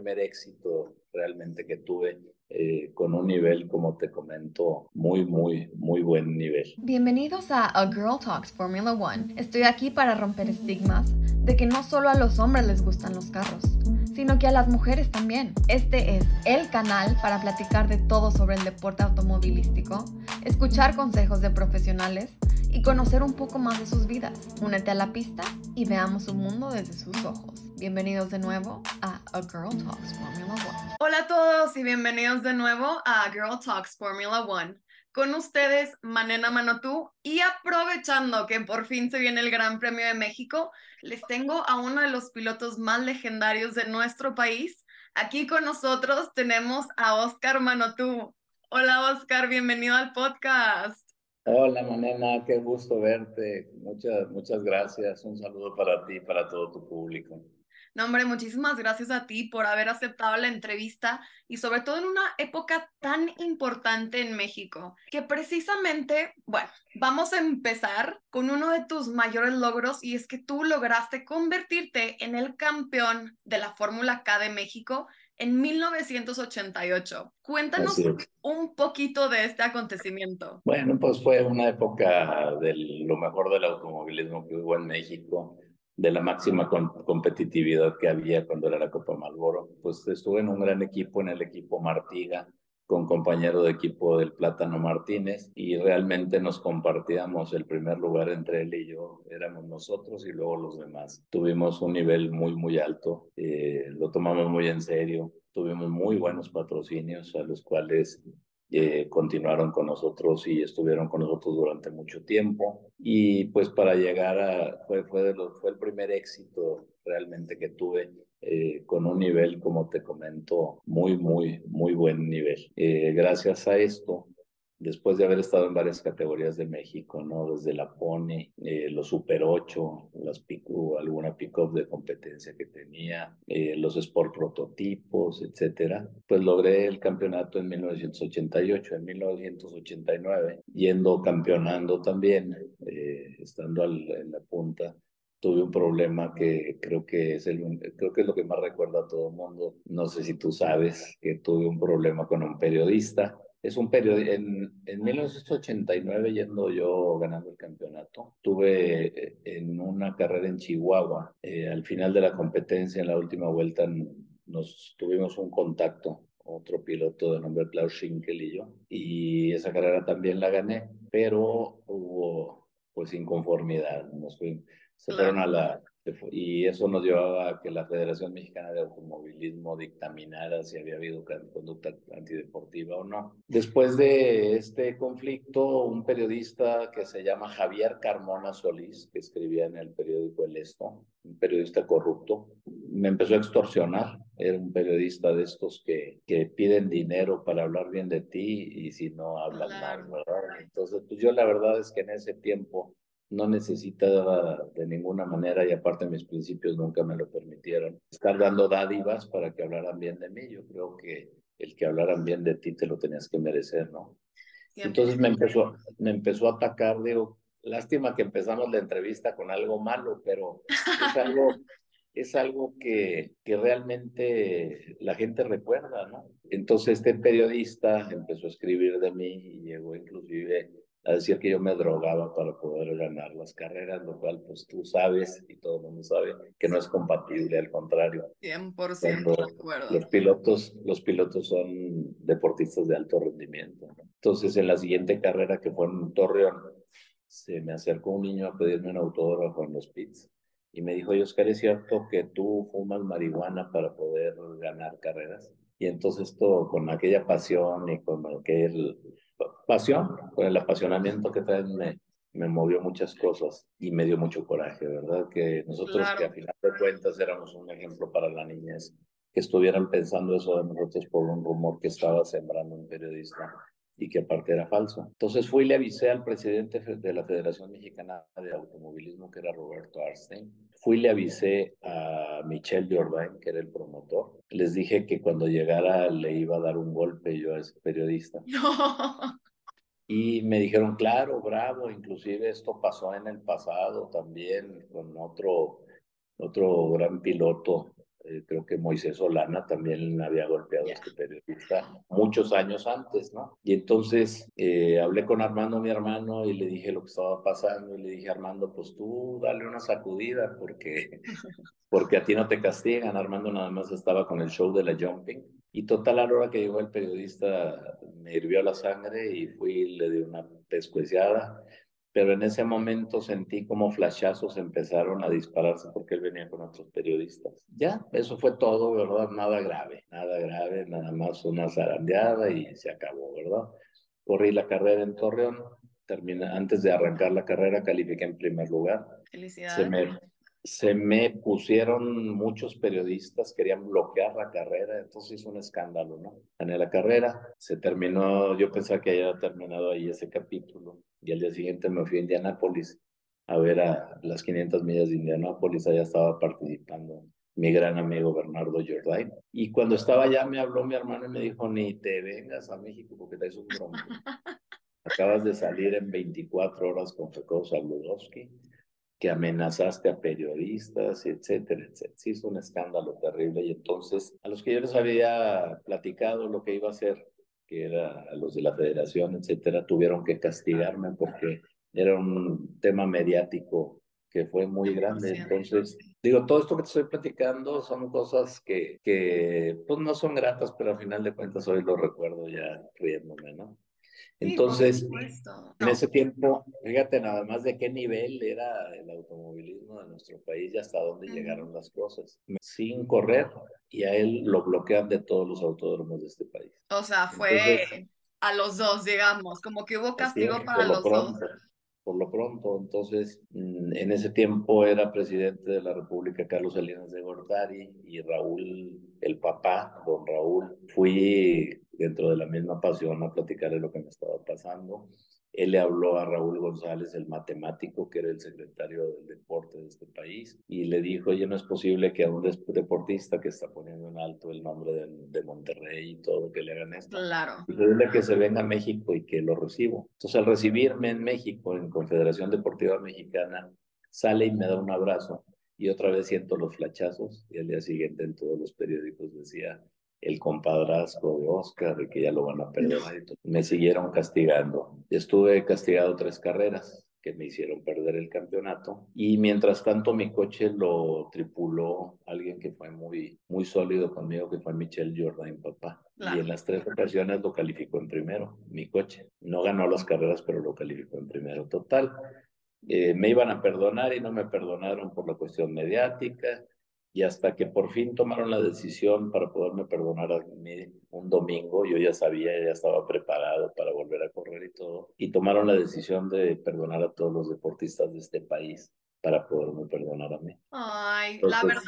primer éxito realmente que tuve eh, con un nivel, como te comento, muy, muy, muy buen nivel. Bienvenidos a A Girl Talks Formula One. Estoy aquí para romper estigmas de que no solo a los hombres les gustan los carros, sino que a las mujeres también. Este es el canal para platicar de todo sobre el deporte automovilístico, escuchar consejos de profesionales y conocer un poco más de sus vidas. Únete a la pista y veamos su mundo desde sus ojos. Bienvenidos de nuevo a A Girl Talks Formula One. Hola a todos y bienvenidos de nuevo a A Girl Talks Formula One. Con ustedes, Manena Manotú, y aprovechando que por fin se viene el Gran Premio de México, les tengo a uno de los pilotos más legendarios de nuestro país. Aquí con nosotros tenemos a Oscar Manotú. Hola Oscar, bienvenido al podcast. Hola, Manena, qué gusto verte. Muchas, muchas gracias. Un saludo para ti y para todo tu público. No, hombre, muchísimas gracias a ti por haber aceptado la entrevista y sobre todo en una época tan importante en México, que precisamente, bueno, vamos a empezar con uno de tus mayores logros y es que tú lograste convertirte en el campeón de la Fórmula K de México en 1988. Cuéntanos un poquito de este acontecimiento. Bueno, pues fue una época de lo mejor del automovilismo que hubo en México, de la máxima competitividad que había cuando era la Copa Malboro. Pues estuve en un gran equipo, en el equipo Martiga, con compañero de equipo del Plátano Martínez y realmente nos compartíamos el primer lugar entre él y yo, éramos nosotros y luego los demás. Tuvimos un nivel muy, muy alto, eh, lo tomamos muy en serio, tuvimos muy buenos patrocinios a los cuales eh, continuaron con nosotros y estuvieron con nosotros durante mucho tiempo. Y pues para llegar a, fue, fue, el primer éxito realmente que tuve eh, con un nivel, como te comento, muy, muy, muy buen nivel. Eh, gracias a esto, después de haber estado en varias categorías de México, ¿no? Desde la Pony, eh, los Super 8, las pico, alguna pick-up de competencia que tenía, los Sport prototipos, etcétera, pues logré el campeonato en 1988. En 1989, yendo campeonando también, estando en la punta, tuve un problema que creo que es el creo que es lo que más recuerda a todo el mundo. No sé si tú sabes que tuve un problema con un periodista. Es un periodista, en, en 1989, yendo yo ganando el campeonato, tuve eh, en una carrera en Chihuahua, eh, al final de la competencia, en la última vuelta, nos tuvimos un contacto, otro piloto de nombre Klaus Schinkel y yo, y esa carrera también la gané, pero hubo pues inconformidad, nos fuimos se fueron a la... Y eso nos llevaba a que la Federación Mexicana de Automovilismo dictaminara si había habido conducta antideportiva o no. Después de este conflicto, un periodista que se llama Javier Carmona Solís, que escribía en el periódico El Esto, un periodista corrupto, me empezó a extorsionar. Era un periodista de estos que, que piden dinero para hablar bien de ti y si no hablan mal, ¿verdad? Entonces, pues yo la verdad es que en ese tiempo no necesitaba de ninguna manera, y aparte mis principios nunca me lo permitieron, estar dando dádivas para que hablaran bien de mí. Yo creo que el que hablaran bien de ti te lo tenías que merecer, ¿no? Entonces me empezó, me empezó a atacar, digo, lástima que empezamos la entrevista con algo malo, pero es algo, es algo que, que realmente la gente recuerda, ¿no? Entonces este periodista empezó a escribir de mí y llegó inclusive a decir que yo me drogaba para poder ganar las carreras, lo cual pues tú sabes y todo el mundo sabe que no es compatible, al contrario. 100% de acuerdo. Los pilotos, los pilotos son deportistas de alto rendimiento. Entonces en la siguiente carrera que fue en Torreón, se me acercó un niño a pedirme un autógrafo en los pits y me dijo, Oscar, ¿es cierto que tú fumas marihuana para poder ganar carreras? Y entonces todo con aquella pasión y con aquel pasión, con el apasionamiento que traen me, me movió muchas cosas y me dio mucho coraje, ¿verdad? Que nosotros que a final de cuentas éramos un ejemplo para la niñez, que estuvieran pensando eso de nosotros por un rumor que estaba sembrando un periodista y que aparte era falso. Entonces fui y le avisé al presidente de la Federación Mexicana de Automovilismo, que era Roberto Arstein. Fui y le avisé a Michel Jordain, que era el promotor. Les dije que cuando llegara le iba a dar un golpe yo a ese periodista. Y me dijeron, claro, bravo, inclusive esto pasó en el pasado también con otro, otro gran piloto eh, creo que Moisés Solana también había golpeado a este periodista muchos años antes, ¿no? Y entonces eh, hablé con Armando, mi hermano, y le dije lo que estaba pasando, y le dije, Armando, pues tú dale una sacudida, porque, porque a ti no te castigan. Armando nada más estaba con el show de la jumping. Y total, a la hora que llegó el periodista, me hirvió la sangre y fui y le di una pescueciada pero en ese momento sentí como flashazos empezaron a dispararse porque él venía con otros periodistas. Ya, eso fue todo, ¿verdad? Nada grave, nada grave, nada más una zarandeada y se acabó, ¿verdad? Corrí la carrera en Torreón, terminé, antes de arrancar la carrera califiqué en primer lugar. Felicidades. Se me pusieron muchos periodistas, querían bloquear la carrera, entonces hizo un escándalo, ¿no? Gané la carrera, se terminó, yo pensaba que había terminado ahí ese capítulo, y al día siguiente me fui a Indianápolis a ver a las 500 millas de Indianápolis, allá estaba participando mi gran amigo Bernardo Jordain. Y cuando estaba allá me habló mi hermano y me dijo, ni te vengas a México porque te un bronco. Acabas de salir en 24 horas con Fekov Saludowski que amenazaste a periodistas, etcétera, etcétera. Sí, es un escándalo terrible y entonces a los que yo les había platicado lo que iba a hacer, que era a los de la federación, etcétera, tuvieron que castigarme porque era un tema mediático que fue muy grande. Entonces, digo, todo esto que te estoy platicando son cosas que, que pues no son gratas, pero al final de cuentas hoy lo recuerdo ya riéndome, ¿no? Entonces, en ese tiempo, fíjate nada más de qué nivel era el automovilismo de nuestro país y hasta dónde llegaron las cosas. Sin correr, y a él lo bloquean de todos los autódromos de este país. O sea, fue a los dos, digamos, como que hubo castigo para los dos. Por lo pronto, entonces, mm, en ese tiempo era presidente de la República Carlos Salinas de Gortari y Raúl, el papá, don Raúl, fui dentro de la misma pasión a platicarle lo que me estaba pasando. Él le habló a Raúl González, el matemático, que era el secretario del deporte de este país, y le dijo, oye, no es posible que a un deportista que está poniendo en alto el nombre de, de Monterrey y todo, que le hagan esto. Claro. Y que se venga a México y que lo recibo. Entonces, al recibirme en México, en Confederación Deportiva Mexicana, sale y me da un abrazo. Y otra vez siento los flachazos, y al día siguiente en todos los periódicos decía, el compadrazgo de Oscar y que ya lo van a perdonar. Me siguieron castigando. Estuve castigado tres carreras que me hicieron perder el campeonato. Y mientras tanto mi coche lo tripuló alguien que fue muy muy sólido conmigo que fue Michelle Jordan papá. Y en las tres ocasiones lo calificó en primero mi coche. No ganó las carreras pero lo calificó en primero total. Eh, me iban a perdonar y no me perdonaron por la cuestión mediática y hasta que por fin tomaron la decisión para poderme perdonar a mí un domingo, yo ya sabía, ya estaba preparado para volver a correr y todo, y tomaron la decisión de perdonar a todos los deportistas de este país para poderme perdonar a mí. Ay, la verdad,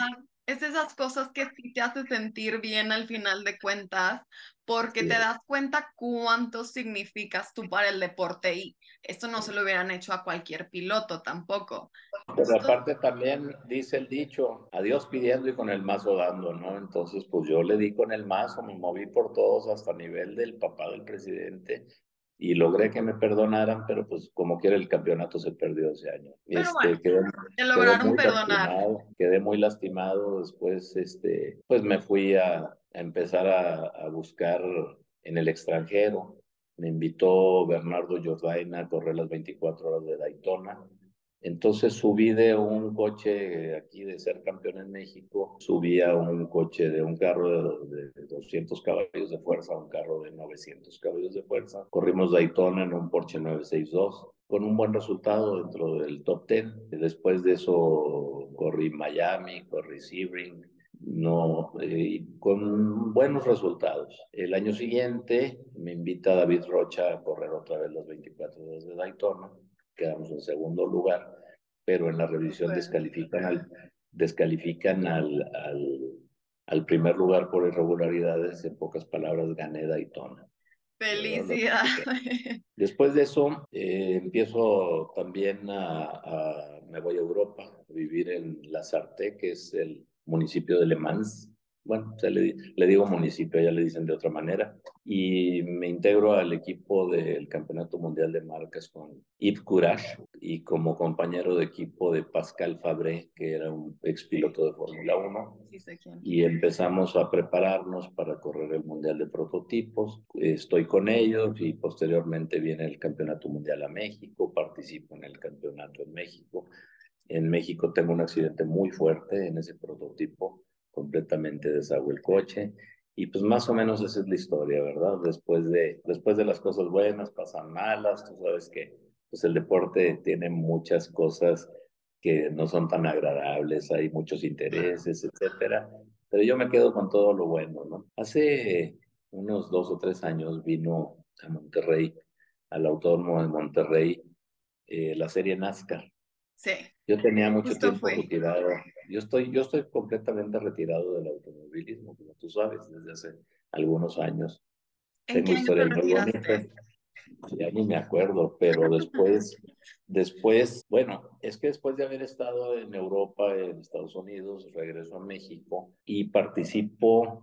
es esas cosas que sí te hace sentir bien al final de cuentas, porque te das cuenta cuánto significas tú para el deporte y esto no se lo hubieran hecho a cualquier piloto tampoco. Pero aparte también dice el dicho, a Dios pidiendo y con el mazo dando, ¿no? Entonces, pues yo le di con el mazo, me moví por todos hasta nivel del papá del presidente y logré que me perdonaran, pero pues como quiera el campeonato se perdió ese año. Pero este, quedé, lograron perdonar. Quedé muy lastimado, después este, pues me fui a, empezar a, a, buscar en el extranjero. Me invitó Bernardo Jordaina a correr las 24 horas de Daytona entonces subí de un coche aquí de ser campeón en México, subí a un coche de un carro de, 200 caballos de fuerza a un carro de 900 caballos de fuerza. Corrimos Daytona en un Porsche 962 con un buen resultado dentro del top 10. Después de eso corrí Miami, corrí Sebring, no, eh, con buenos resultados. El año siguiente me invita David Rocha a correr otra vez las 24 horas de Daytona quedamos en segundo lugar, pero en la revisión descalifican al, descalifican al, al, al primer lugar por irregularidades, en pocas palabras, gané Daytona. Felicidades. Después de eso, eh, empiezo también a, a, me voy a Europa, a vivir en La Sarthe, que es el municipio de Le Mans, bueno, se le, le, digo municipio, ya le dicen de otra manera, y me integro al equipo del Campeonato Mundial de Marcas con Yves Courage y como compañero de equipo de Pascal Fabré, que era un ex piloto de Fórmula 1, sí, y empezamos a prepararnos para correr el Mundial de Prototipos. Estoy con ellos y posteriormente viene el Campeonato Mundial a México, participo en el campeonato en México. En México tengo un accidente muy fuerte en ese prototipo completamente deshago el coche. Y pues más o menos esa es la historia, ¿verdad? Después de, después de las cosas buenas pasan malas, tú sabes que pues el deporte tiene muchas cosas que no son tan agradables, hay muchos intereses, etcétera. Pero yo me quedo con todo lo bueno, ¿no? Hace unos dos o tres años vino a Monterrey, al Autódromo de Monterrey, eh, la serie NASCAR. Sí. Yo tenía mucho tiempo retirado. Yo estoy, yo estoy completamente retirado del automovilismo, como tú sabes, desde hace algunos años. ¿En Tengo historias muy bonitas. Ya ni me acuerdo, pero después, después, bueno, es que después de haber estado en Europa, en Estados Unidos, regreso a México y participo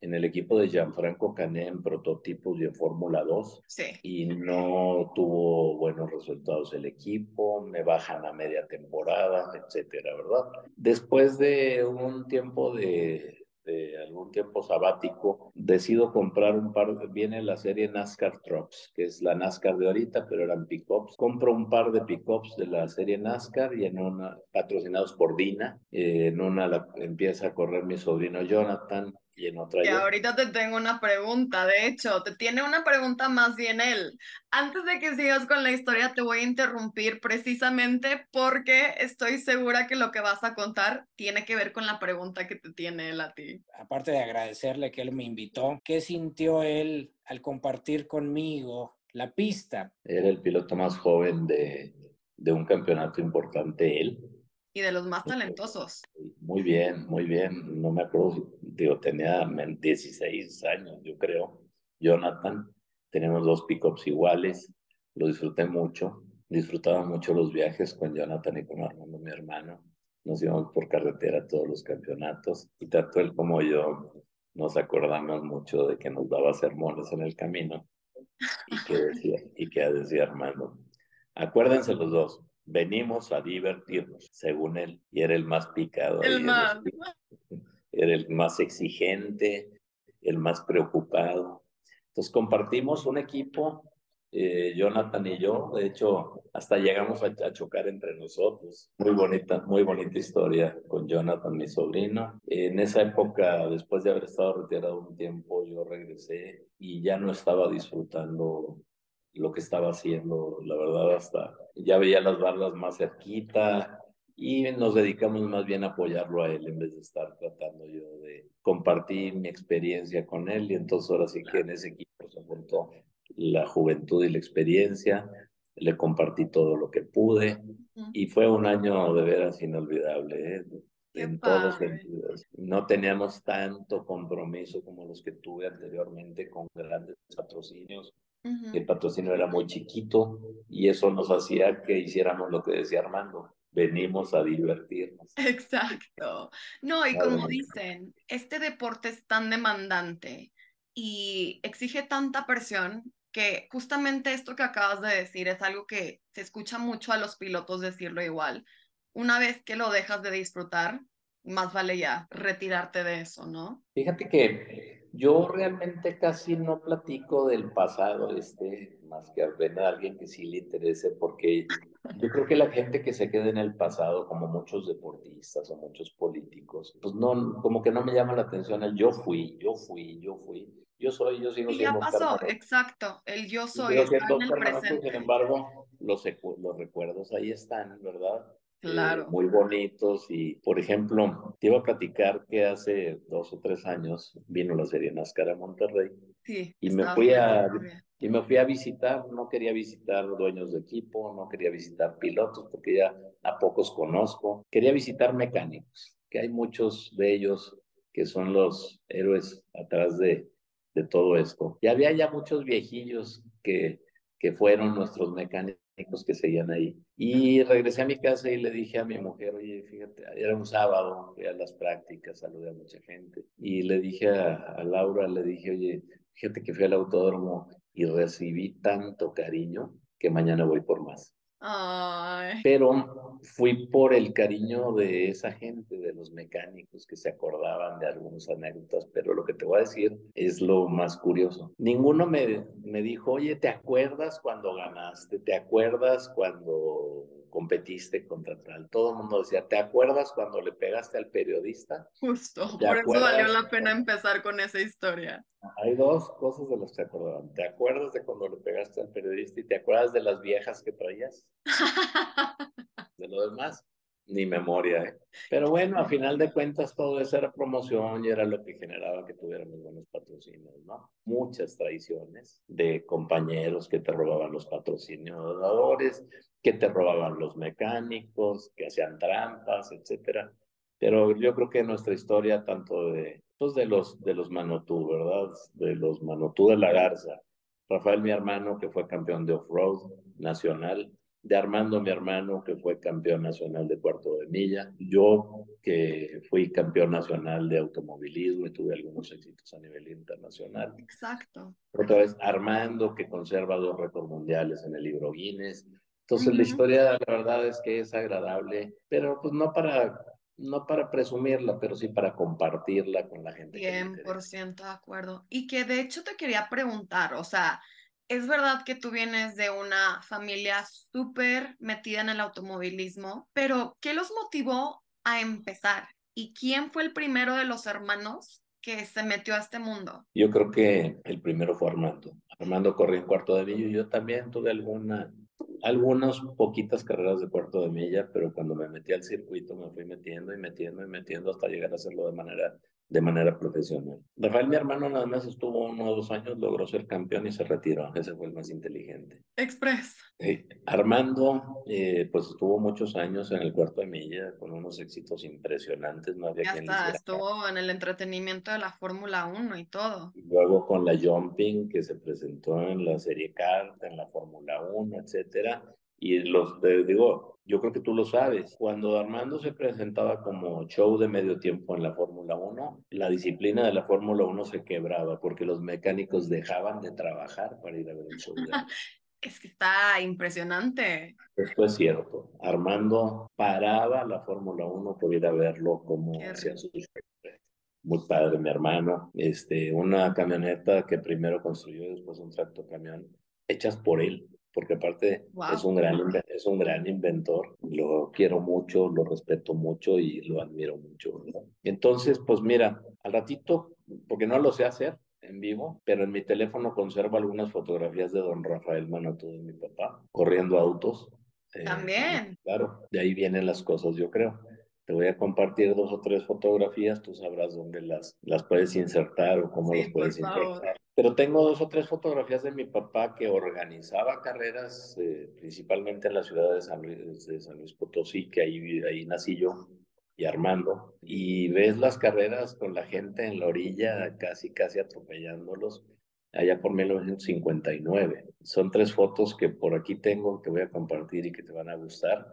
en el equipo de Gianfranco Cané en prototipos y en Fórmula 2. Sí. Y no tuvo buenos resultados el equipo, me bajan a media temporada, etcétera, ¿verdad? Después de un tiempo de, de algún tiempo sabático, decido comprar un par, viene la serie NASCAR Trucks, que es la NASCAR de ahorita, pero eran pickups. Compro un par de pickups de la serie NASCAR y en una, patrocinados por Dina, eh, en una la, empieza a correr mi sobrino Jonathan, y en otra y ahorita te tengo una pregunta, de hecho, te tiene una pregunta más bien él. Antes de que sigas con la historia, te voy a interrumpir precisamente porque estoy segura que lo que vas a contar tiene que ver con la pregunta que te tiene él a ti. Aparte de agradecerle que él me invitó, ¿qué sintió él al compartir conmigo la pista? Era el piloto más joven de, de un campeonato importante, él y de los más talentosos. Muy bien, muy bien. No me acuerdo, digo, tenía 16 años, yo creo. Jonathan, tenemos dos pickups iguales, lo disfruté mucho. Disfrutaba mucho los viajes con Jonathan y con Armando, mi hermano. Nos íbamos por carretera a todos los campeonatos y tanto él como yo nos acordamos mucho de que nos daba sermones en el camino y que decía, y que decía Armando, acuérdense los dos, venimos a divertirnos, según él, y era el más picado. El más. Era el más exigente, el más preocupado. Entonces compartimos un equipo, eh, Jonathan y yo, de hecho, hasta llegamos a, chocar entre nosotros. Muy bonita, muy bonita historia con Jonathan, mi sobrino. En esa época, después de haber estado retirado un tiempo, yo regresé y ya no estaba disfrutando lo que estaba haciendo, la verdad, hasta ya veía las barras más cerquita y nos dedicamos más bien a apoyarlo a él en vez de estar tratando yo de compartir mi experiencia con él y entonces ahora sí que en ese equipo se juntó la juventud y la experiencia, le compartí todo lo que pude y fue un año de veras inolvidable. ¿eh? en todos sentidos. No teníamos tanto compromiso como los que tuve anteriormente con grandes patrocinios el patrocinio era muy chiquito y eso nos hacía que hiciéramos lo que decía Armando. Venimos a divertirnos. Exacto. No, y como dicen, este deporte es tan demandante y exige tanta presión que justamente esto que acabas de decir es algo que se escucha mucho a los pilotos decirlo igual. Una vez que lo dejas de disfrutar, más vale ya retirarte de eso, ¿no? Fíjate que yo realmente casi no platico del pasado, este, más que a alguien que sí le interese, porque yo creo que la gente que se queda en el pasado, como muchos deportistas o muchos políticos, pues no, como que no me llama la atención el yo fui, yo fui, yo fui. Yo soy, yo sigo y ya pasó, exacto, el yo soy. está en el presente. Sin embargo, los, los recuerdos ahí están, ¿verdad? Claro. muy bonitos y, por ejemplo, te iba a platicar que hace dos o tres años vino la serie NASCAR a Monterrey sí, y me fui a y me fui a visitar, no quería visitar dueños de equipo, no quería visitar pilotos porque ya a pocos conozco, quería visitar mecánicos, que hay muchos de ellos que son los héroes atrás de, de todo esto. Y había ya muchos viejillos que, que fueron nuestros mecánicos que seguían ahí. Y regresé a mi casa y le dije a mi mujer, oye, fíjate, era un sábado, fui a las prácticas, saludé a mucha gente. Y le dije a, a Laura, le dije, oye, fíjate que fui al autódromo y recibí tanto cariño que mañana voy por más. Pero fui por el cariño de esa gente, de los mecánicos que se acordaban de algunas anécdotas, pero lo que te voy a decir es lo más curioso. Ninguno me, me dijo, oye, ¿te acuerdas cuando ganaste? ¿Te acuerdas cuando competiste contra tal. Todo el mundo decía, ¿te acuerdas cuando le pegaste al periodista? Justo, por eso valió la pena empezar con esa historia. Hay dos cosas de las que se acordaban. ¿Te acuerdas de cuando le pegaste al periodista y te acuerdas de las viejas que traías? de lo demás, ni memoria. ¿eh? Pero bueno, a final de cuentas todo eso era promoción y era lo que generaba que tuviéramos buenos patrocinios, ¿no? Muchas traiciones de compañeros que te robaban los patrocinadores, que te robaban los mecánicos, que hacían trampas, etcétera. Pero yo creo que nuestra historia, tanto de, pues de los, de los Manotú, ¿verdad? De los Manotú de la Garza, Rafael, mi hermano, que fue campeón de off-road nacional, de Armando, mi hermano, que fue campeón nacional de cuarto de milla, yo, que fui campeón nacional de automovilismo y tuve algunos éxitos a nivel internacional. Exacto. Otra vez, Armando, que conserva dos récords mundiales en el libro Guinness, entonces la historia, la verdad es que es agradable, pero pues no para, no para presumirla, pero sí para compartirla con la gente. 100% de acuerdo. Y que de hecho te quería preguntar, o sea, es verdad que tú vienes de una familia súper metida en el automovilismo, pero ¿qué los motivó a empezar? ¿Y quién fue el primero de los hermanos que se metió a este mundo? Yo creo que el primero fue Armando. Armando corrió en cuarto de millo y yo también tuve alguna algunas poquitas carreras de cuarto de milla, pero cuando me metí al circuito me fui metiendo y metiendo y metiendo hasta llegar a hacerlo de manera de manera profesional. Rafael, mi hermano, nada más estuvo uno o dos años, logró ser campeón y se retiró. Ese fue el más inteligente. Express. Armando, eh, pues estuvo muchos años en el cuarto de milla con unos éxitos impresionantes. No había ya está, estuvo en el entretenimiento de la Fórmula 1 y todo. Luego con la Jumping, que se presentó en la Serie Kart, en la Fórmula 1, etcétera. Y los, te digo, yo creo que tú lo sabes, cuando Armando se presentaba como show de medio tiempo en la Fórmula 1, la disciplina de la Fórmula 1 se quebraba porque los mecánicos dejaban de trabajar para ir a ver el show. es que está impresionante. Esto es cierto. Armando paraba la Fórmula 1 por ir a verlo como hacía su muy padre, mi hermano. Este, una camioneta que primero construyó y después un tracto camión, hechas por él porque aparte es, un gran, es un gran inventor, lo quiero mucho, lo respeto mucho y lo admiro mucho. Entonces, pues mira, al ratito, porque no lo sé hacer en vivo, pero en mi teléfono conservo algunas fotografías de don Rafael Manato, de mi papá, corriendo autos. Eh, También. claro, de ahí vienen las cosas, yo creo. Te voy a compartir dos o tres fotografías, tú sabrás dónde las, las puedes insertar o cómo las puedes insertar. Pero tengo dos o tres fotografías de mi papá que organizaba carreras, eh, principalmente en la ciudad de San Luis, de San Luis Potosí, que ahí, ahí nací yo y Armando. Y ves las carreras con la gente en la orilla, casi, casi atropellándolos, allá por 1959. Son tres fotos que por aquí tengo, que voy a compartir y que te van a gustar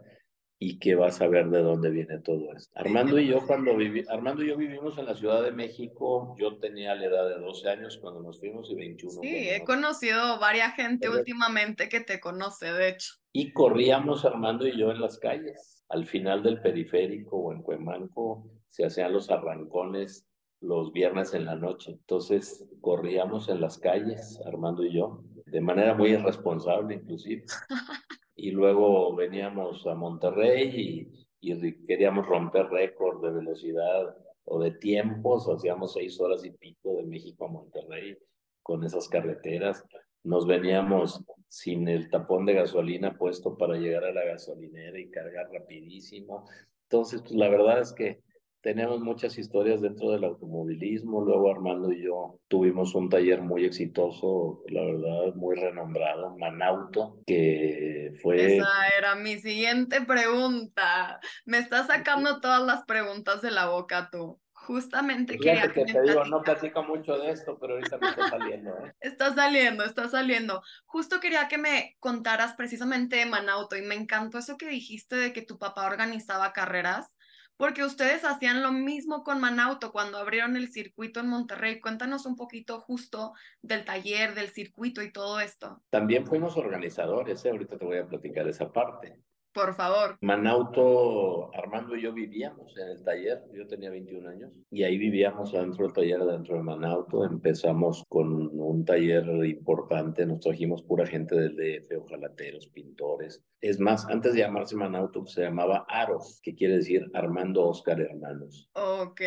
y que vas a ver de dónde viene todo esto. Armando y yo cuando viví, Armando y yo vivimos en la Ciudad de México, yo tenía la edad de 12 años cuando nos fuimos y 21. Sí, he conocido varias gente últimamente que te conoce, de hecho. Y corríamos Armando y yo en las calles. Al final del periférico o en Cuemanco se hacían los arrancones los viernes en la noche. Entonces corríamos en las calles, Armando y yo, de manera muy irresponsable inclusive. y luego veníamos a Monterrey y, queríamos romper récord de velocidad o de tiempos, hacíamos seis horas y pico de México a Monterrey con esas carreteras. Nos veníamos sin el tapón de gasolina puesto para llegar a la gasolinera y cargar rapidísimo. Entonces, pues la verdad es que tenemos muchas historias dentro del automovilismo. Luego Armando y yo tuvimos un taller muy exitoso, la verdad, muy renombrado, Manauto, que fue... Esa era mi siguiente pregunta. Me estás sacando todas las preguntas de la boca tú. Justamente quería que, te digo, no platico mucho de esto, pero ahorita me está saliendo. ¿eh? Está saliendo, está saliendo. Justo quería que me contaras precisamente de Manauto y me encantó eso que dijiste de que tu papá organizaba carreras, porque ustedes hacían lo mismo con Manauto cuando abrieron el circuito en Monterrey. Cuéntanos un poquito justo del taller, del circuito y todo esto. También fuimos organizadores, ¿eh? ahorita te voy a platicar esa parte. Por favor. Manauto, Armando y yo vivíamos en el taller, yo tenía 21 años, y ahí vivíamos dentro del taller, dentro de Manauto. Empezamos con un taller importante, nos trajimos pura gente del DF, ojalateros, pintores. Es más, antes de llamarse Manauto, se llamaba Aros, que quiere decir Armando Oscar Hermanos. Ok.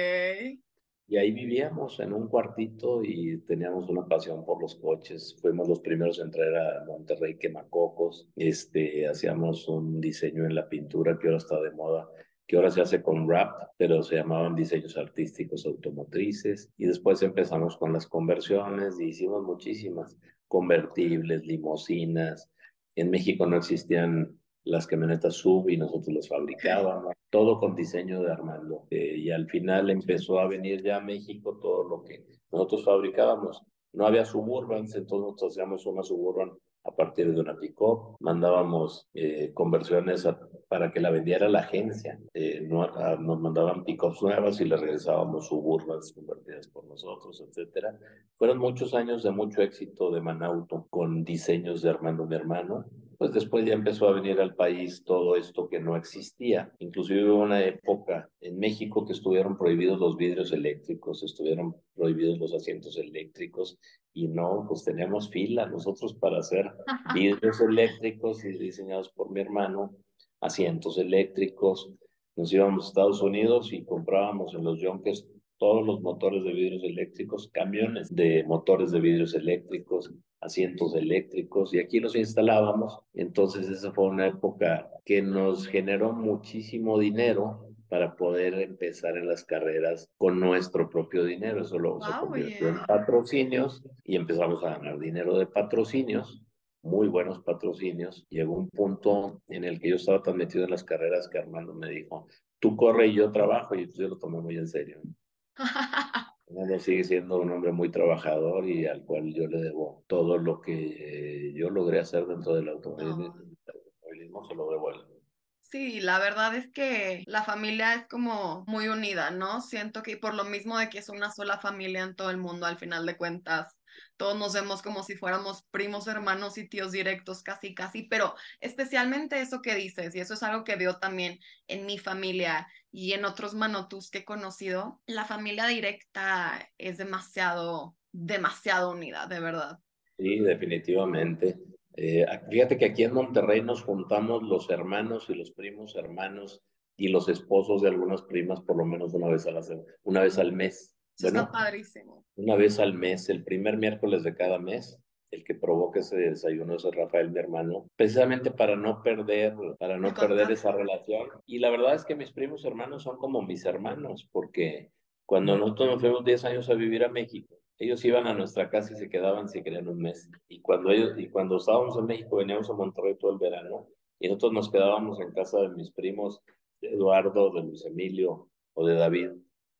Y ahí vivíamos en un cuartito y teníamos una pasión por los coches. Fuimos los primeros en entrar a Monterrey Quemacocos. Este, hacíamos un diseño en la pintura que ahora está de moda, que ahora se hace con rap, pero se llamaban diseños artísticos automotrices. Y después empezamos con las conversiones y hicimos muchísimas convertibles, limosinas. En México no existían las camionetas sub y nosotros las fabricábamos, todo con diseño de Armando. Eh, y al final empezó a venir ya a México todo lo que nosotros fabricábamos. No había suburbans, entonces nosotros hacíamos una suburban a partir de una pick-up, mandábamos eh, conversiones para que la vendiera la agencia, eh, nos mandaban pick-ups nuevas y le regresábamos suburbans convertidas por nosotros, etcétera. Fueron muchos años de mucho éxito de Manauto con diseños de Armando mi hermano, pues después ya empezó a venir al país todo esto que no existía. Inclusive hubo una época en México que estuvieron prohibidos los vidrios eléctricos, estuvieron prohibidos los asientos eléctricos y no, pues teníamos fila nosotros para hacer vidrios eléctricos y diseñados por mi hermano, asientos eléctricos. Nos íbamos a Estados Unidos y comprábamos en los Yonkers todos los motores de vidrios eléctricos, camiones de motores de vidrios eléctricos, asientos eléctricos y aquí los instalábamos. Entonces esa fue una época que nos generó muchísimo dinero para poder empezar en las carreras con nuestro propio dinero. Eso lo se convirtió en patrocinios y empezamos a ganar dinero de patrocinios, muy buenos patrocinios. Llegó un punto en el que yo estaba tan metido en las carreras que Armando me dijo, tú corre y yo trabajo y yo lo tomé muy en serio. Armando sigue siendo un hombre muy trabajador y al cual yo le debo todo lo que yo logré hacer dentro del automovilismo, se lo debo a él. Sí, la verdad es que la familia es como muy unida, ¿no? Siento que por lo mismo de que es una sola familia en todo el mundo, al final de cuentas, todos nos vemos como si fuéramos primos, hermanos y tíos directos, casi, casi, pero especialmente eso que dices, y eso es algo que veo también en mi familia y en otros manotus que he conocido, la familia directa es demasiado, demasiado unida, de verdad. Sí, definitivamente. Eh, fíjate que aquí en Monterrey nos juntamos los hermanos y los primos hermanos y los esposos de algunas primas por lo menos una vez, a la, una vez al mes. está padrísimo. Una vez al mes, el primer miércoles de cada mes, el que provoca ese desayuno es Rafael, mi hermano, precisamente para no perder, para no perder esa relación. Y la verdad es que mis primos hermanos son como mis hermanos, porque cuando nosotros nos fuimos 10 años a vivir a México, ellos iban a nuestra casa y se quedaban si querían un mes. Y cuando ellos, y cuando estábamos en México, veníamos a Monterrey todo el verano, y nosotros nos quedábamos en casa de mis primos, de Eduardo, de Luis Emilio o de David.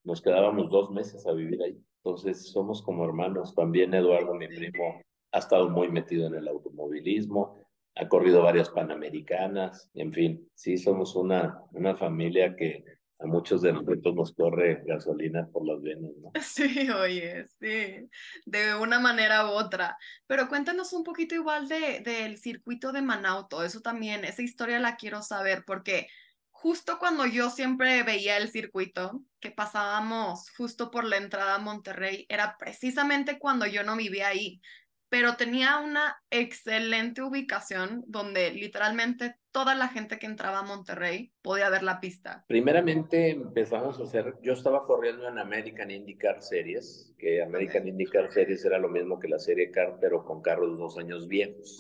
Nos quedábamos dos meses a vivir ahí. Entonces somos como hermanos. También Eduardo, mi primo, ha estado muy metido en el automovilismo, ha corrido varias panamericanas, en fin, sí somos una, una familia que a muchos de nosotros nos corre gasolina por las venas, ¿no? Sí, oye, sí, de una manera u otra. Pero cuéntanos un poquito igual de, del circuito de Manauto, eso también, esa historia la quiero saber, porque justo cuando yo siempre veía el circuito, que pasábamos justo por la entrada a Monterrey, era precisamente cuando yo no vivía ahí pero tenía una excelente ubicación donde literalmente toda la gente que entraba a Monterrey podía ver la pista. Primeramente empezamos a hacer, yo estaba corriendo en American IndyCar Series, que American IndyCar Series era lo mismo que la serie Car, pero con carros dos años viejos.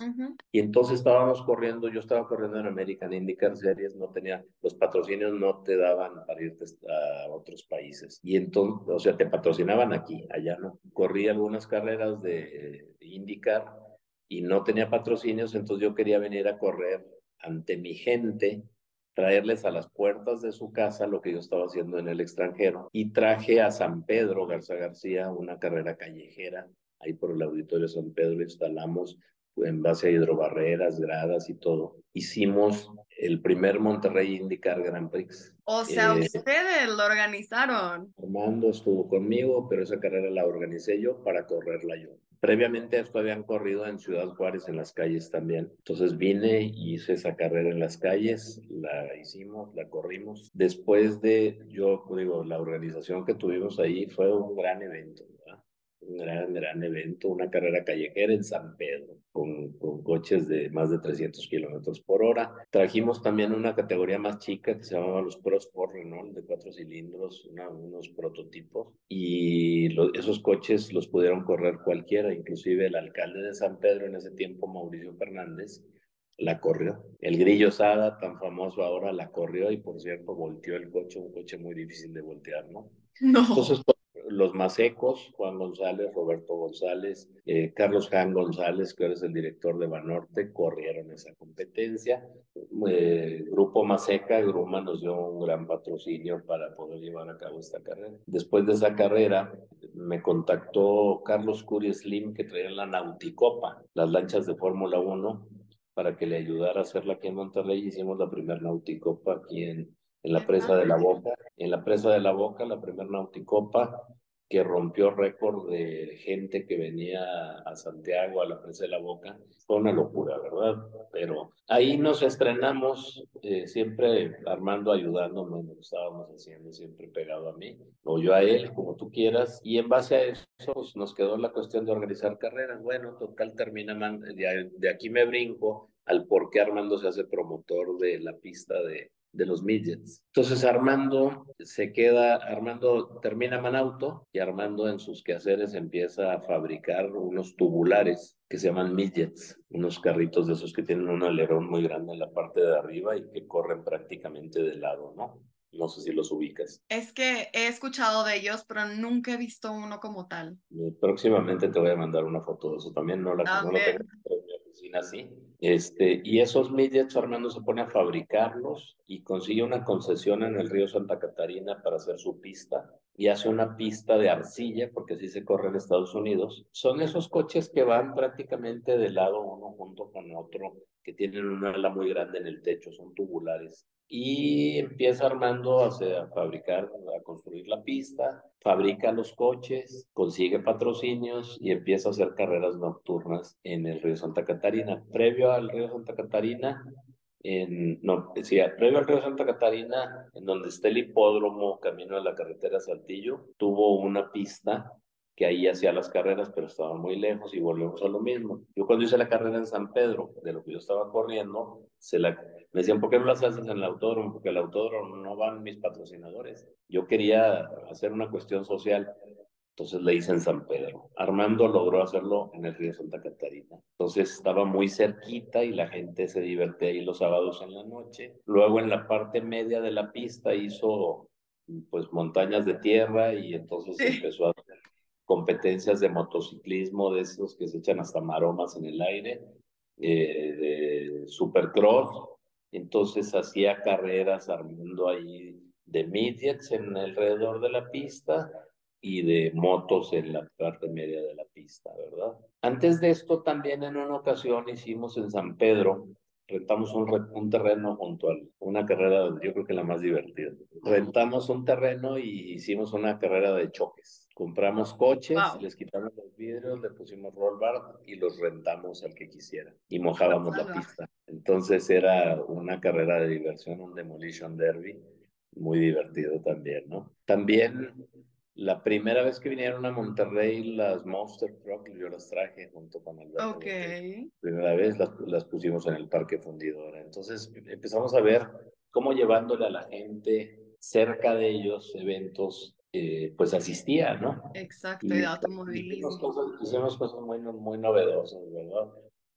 Y entonces estábamos corriendo, yo estaba corriendo en American IndyCar Series, no tenía, los patrocinios no te daban para irte a otros países. Y entonces, o sea, te patrocinaban aquí, allá no. Corrí algunas carreras de IndyCar y no tenía patrocinios, entonces yo quería venir a correr ante mi gente traerles a las puertas de su casa lo que yo estaba haciendo en el extranjero. Y traje a San Pedro Garza García una carrera callejera. Ahí por el auditorio de San Pedro instalamos en base a hidrobarreras, gradas y todo. Hicimos el primer Monterrey IndyCar Grand Prix. O sea, eh, ustedes lo organizaron. Armando estuvo conmigo, pero esa carrera la organicé yo para correrla yo. Previamente esto habían corrido en Ciudad Juárez en las calles también. Entonces vine y hice esa carrera en las calles, la hicimos, la corrimos. Después de, yo digo, la organización que tuvimos ahí fue un gran evento un gran, gran evento, una carrera callejera en San Pedro, con, con coches de más de 300 kilómetros por hora. Trajimos también una categoría más chica que se llamaba los Pro Sport Renault, de cuatro cilindros, unos prototipos, y esos coches los pudieron correr cualquiera, inclusive el alcalde de San Pedro en ese tiempo, Mauricio Fernández, la corrió. El Grillo Sada, tan famoso ahora, la corrió y por cierto volteó el coche, un coche muy difícil de voltear, ¿no? No. Entonces, los más secos, Juan González, Roberto González, eh, Carlos Jan González, que ahora es el director de Banorte, corrieron esa competencia. Eh, Grupo Maseca, Gruma nos dio un gran patrocinio para poder llevar a cabo esta carrera. Después de esa carrera, me contactó Carlos Curi Slim, que traía la Nauticopa, las lanchas de Fórmula 1, para que le ayudara a hacerla aquí en Monterrey. Hicimos la primera Nauticopa aquí en, en la presa de la Boca. En la presa de la Boca, la primera Nauticopa, que rompió récord de gente que venía a Santiago, a la presa de la Boca. Fue una locura, ¿verdad? Pero ahí nos estrenamos, eh, siempre Armando ayudándome lo que estábamos haciendo, siempre pegado a mí, o yo a él, como tú quieras. Y en base a eso pues, nos quedó la cuestión de organizar carreras. Bueno, total, termina, de, de aquí me brinco al por qué Armando se hace promotor de la pista de, de los midgets. Entonces Armando se queda, Armando termina Manauto y Armando en sus quehaceres empieza a fabricar unos tubulares que se llaman midgets, unos carritos de esos que tienen un alerón muy grande en la parte de arriba y que corren prácticamente de lado, ¿no? No sé si los ubicas. Es que he escuchado de ellos, pero nunca he visto uno como tal. Eh, próximamente te voy a mandar una foto de eso también, no la, no la tengo así este, y esos midgets Armando se pone a fabricarlos y consigue una concesión en el río Santa Catarina para hacer su pista y hace una pista de arcilla, porque así se corre en Estados Unidos. Son esos coches que van prácticamente de lado uno junto con otro, que tienen una ala muy grande en el techo, son tubulares y empieza Armando a, fabricar, a construir la pista, fabrica los coches, consigue patrocinios y empieza a hacer carreras nocturnas en el río Santa Catarina. Previo al río Santa Catarina, en, no, decía, previo al río Santa Catarina, en donde está el hipódromo, camino a la carretera Saltillo, tuvo una pista que ahí hacía las carreras, pero estaba muy lejos y volvemos a lo mismo. Yo cuando hice la carrera en San Pedro, de lo que yo estaba corriendo, se la, me decían, ¿por qué no las haces en el autódromo? Porque el autódromo no van mis patrocinadores. Yo quería hacer una cuestión social, entonces le hice en San Pedro. Armando logró hacerlo en el río Santa Catarina. Entonces estaba muy cerquita y la gente se divertía ahí los sábados en la noche. Luego en la parte media de la pista hizo pues montañas de tierra y entonces empezó a hacer competencias de motociclismo, de esos que se echan hasta maromas en el aire, eh, de supercross. Entonces hacía carreras armando ahí de midgets en alrededor de la pista y de motos en la parte media de la pista, ¿verdad? Antes de esto también en una ocasión hicimos en San Pedro rentamos un, un, terreno junto a una carrera, yo creo que la más divertida. Rentamos un terreno y hicimos una carrera de choques. Compramos coches, les quitamos los vidrios, le pusimos roll bar y los rentamos al que quisiera y mojábamos la pista. Entonces era una carrera de diversión, un demolition derby, muy divertido también, ¿no? También la primera vez que vinieron a Monterrey, las Monster Truck, yo las traje junto con Alberto. Ok. primera vez las, las, pusimos en el Parque Fundidora. Entonces empezamos a ver cómo llevándole a la gente cerca de ellos eventos, eh, pues asistía, ¿no? Exacto, y, de automovilismo. Hicimos cosas, hicimos cosas muy, muy novedosas, ¿verdad?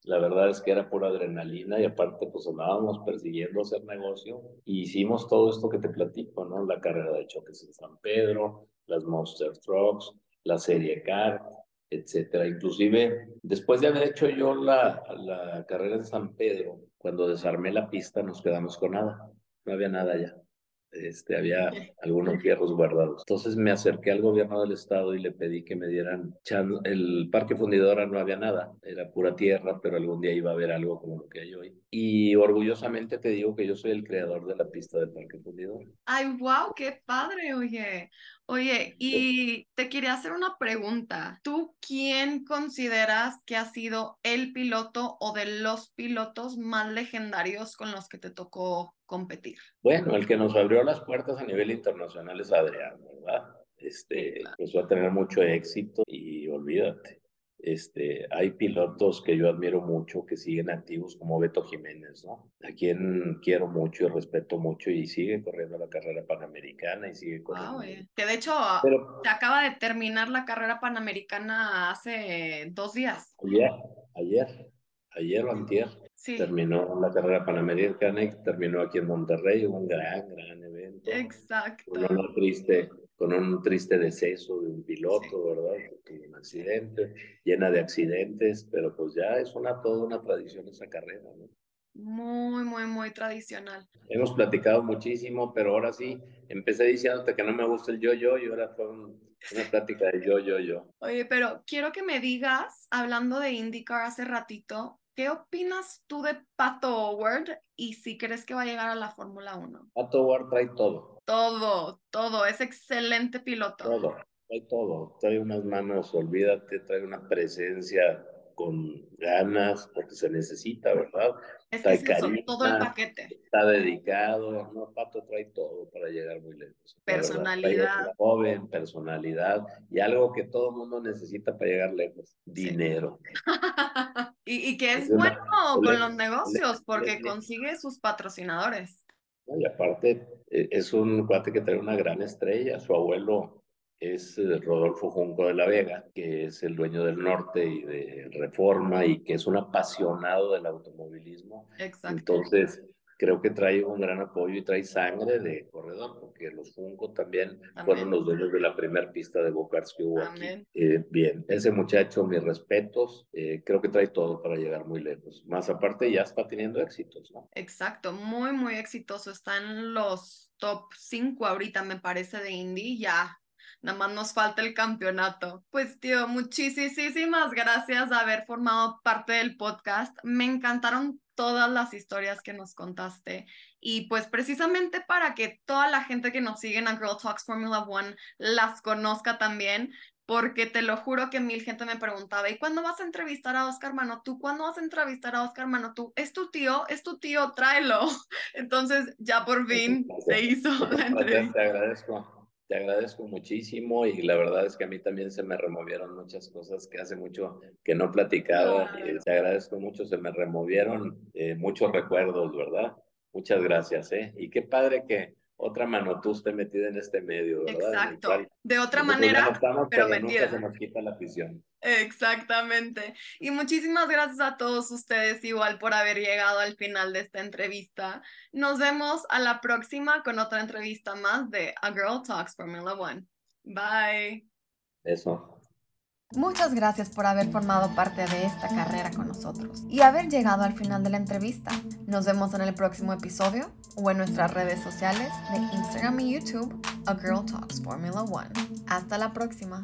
La verdad es que era pura adrenalina y aparte pues andábamos persiguiendo hacer negocio y hicimos todo esto que te platico, ¿no? La carrera de choques en San Pedro, las Monster Trucks, la serie Car, etcétera. Inclusive, después de haber hecho yo la, la carrera en San Pedro, cuando desarmé la pista nos quedamos con nada. no había nada ya este, había algunos fierros guardados. Entonces me acerqué al gobierno del estado y le pedí que me dieran el parque fundidora no había nada, era pura tierra, pero algún día iba a haber algo como lo que hay hoy. Y orgullosamente te digo que yo soy el creador de la pista del parque fundidora. Ay, wow, qué padre, oye. Oye, y te quería hacer una pregunta. ¿Tú quién consideras que ha sido el piloto o de los pilotos más legendarios con los que te tocó competir? Bueno, el que nos abrió las puertas a nivel internacional es Adrián, ¿verdad? Este, empezó a tener mucho éxito y olvídate. Este, hay pilotos que yo admiro mucho que siguen activos como Beto Jiménez, ¿no? A quien quiero mucho y respeto mucho y sigue corriendo la carrera panamericana y sigue corriendo. que de hecho se acaba de terminar la carrera panamericana hace dos días. Ayer, ayer, ayer o antier. Terminó la carrera panamericana y terminó aquí en Monterrey, un gran, gran evento. Exacto. Un triste con un triste deceso de un piloto, ¿verdad? tuvo un accidente, llena de accidentes, pero pues ya es una toda una tradición esa carrera, ¿no? Muy, muy, muy tradicional. Hemos platicado muchísimo, pero ahora sí, empecé diciéndote que no me gusta el yo-yo y ahora fue una plática de yo-yo-yo. Oye, pero quiero que me digas, hablando de IndyCar hace ratito, ¿Qué opinas tú de Pato Howard y si crees que va a llegar a la Fórmula 1? Pato Howard trae todo. Todo, todo, es excelente piloto. Todo, trae todo. Trae unas manos, olvídate, trae una presencia con ganas, porque se necesita, ¿verdad? Es que es todo el paquete. Está dedicado, no, Pato trae todo para llegar muy lejos. Personalidad. Joven, personalidad y algo que todo el mundo necesita para llegar lejos, dinero. y, que es, bueno con los negocios, porque consigue sus patrocinadores. Y aparte, e, es un cuate que trae una gran estrella, su abuelo es eh, Rodolfo Junco de la Vega, que es el dueño del norte y de Reforma y que es un apasionado del automovilismo. Exacto. Entonces, creo que trae un gran apoyo y trae sangre de corredor, porque los Junco también fueron los dueños de la primera pista de Bocars que hubo aquí. Eh, bien, ese muchacho, mis respetos, eh, creo que trae todo para llegar muy lejos. Más aparte, ya está teniendo éxitos, ¿no? Exacto, muy, muy exitoso. Está en los top 5 ahorita, me parece, de Indy, ya nada más nos falta el campeonato. Pues tío, muchísimas gracias de haber formado parte del podcast. Me encantaron todas las historias que nos contaste y pues precisamente para que toda la gente que nos sigue en a Girl Talks Formula One las conozca también, porque te lo juro que mil gente me preguntaba, ¿y cuándo vas a entrevistar a Oscar Mano? ¿Tú cuándo vas a entrevistar a Oscar Mano? ¿Tú? ¿Es tu tío? ¿Es tu tío? Tráelo. Entonces ya por fin se hizo la entrevista. Te agradezco te agradezco muchísimo y la verdad es que a mí también se me removieron muchas cosas que hace mucho que no platicaba. Y te agradezco mucho, se me removieron eh, muchos recuerdos, ¿verdad? Muchas gracias, ¿eh? Y qué padre que otra mano tú esté metida en este medio, ¿verdad? Exacto. de otra manera, pero, metida. se nos quita la afición. Exactamente. Y muchísimas gracias a todos ustedes igual por haber llegado al final de esta entrevista. Nos vemos a la próxima con otra entrevista más de A Girl Talks Formula One. Bye. Eso. Muchas gracias por haber formado parte de esta carrera con nosotros y haber llegado al final de la entrevista. Nos vemos en el próximo episodio o en nuestras redes sociales de Instagram y YouTube, A Girl Talks Formula One. Hasta la próxima.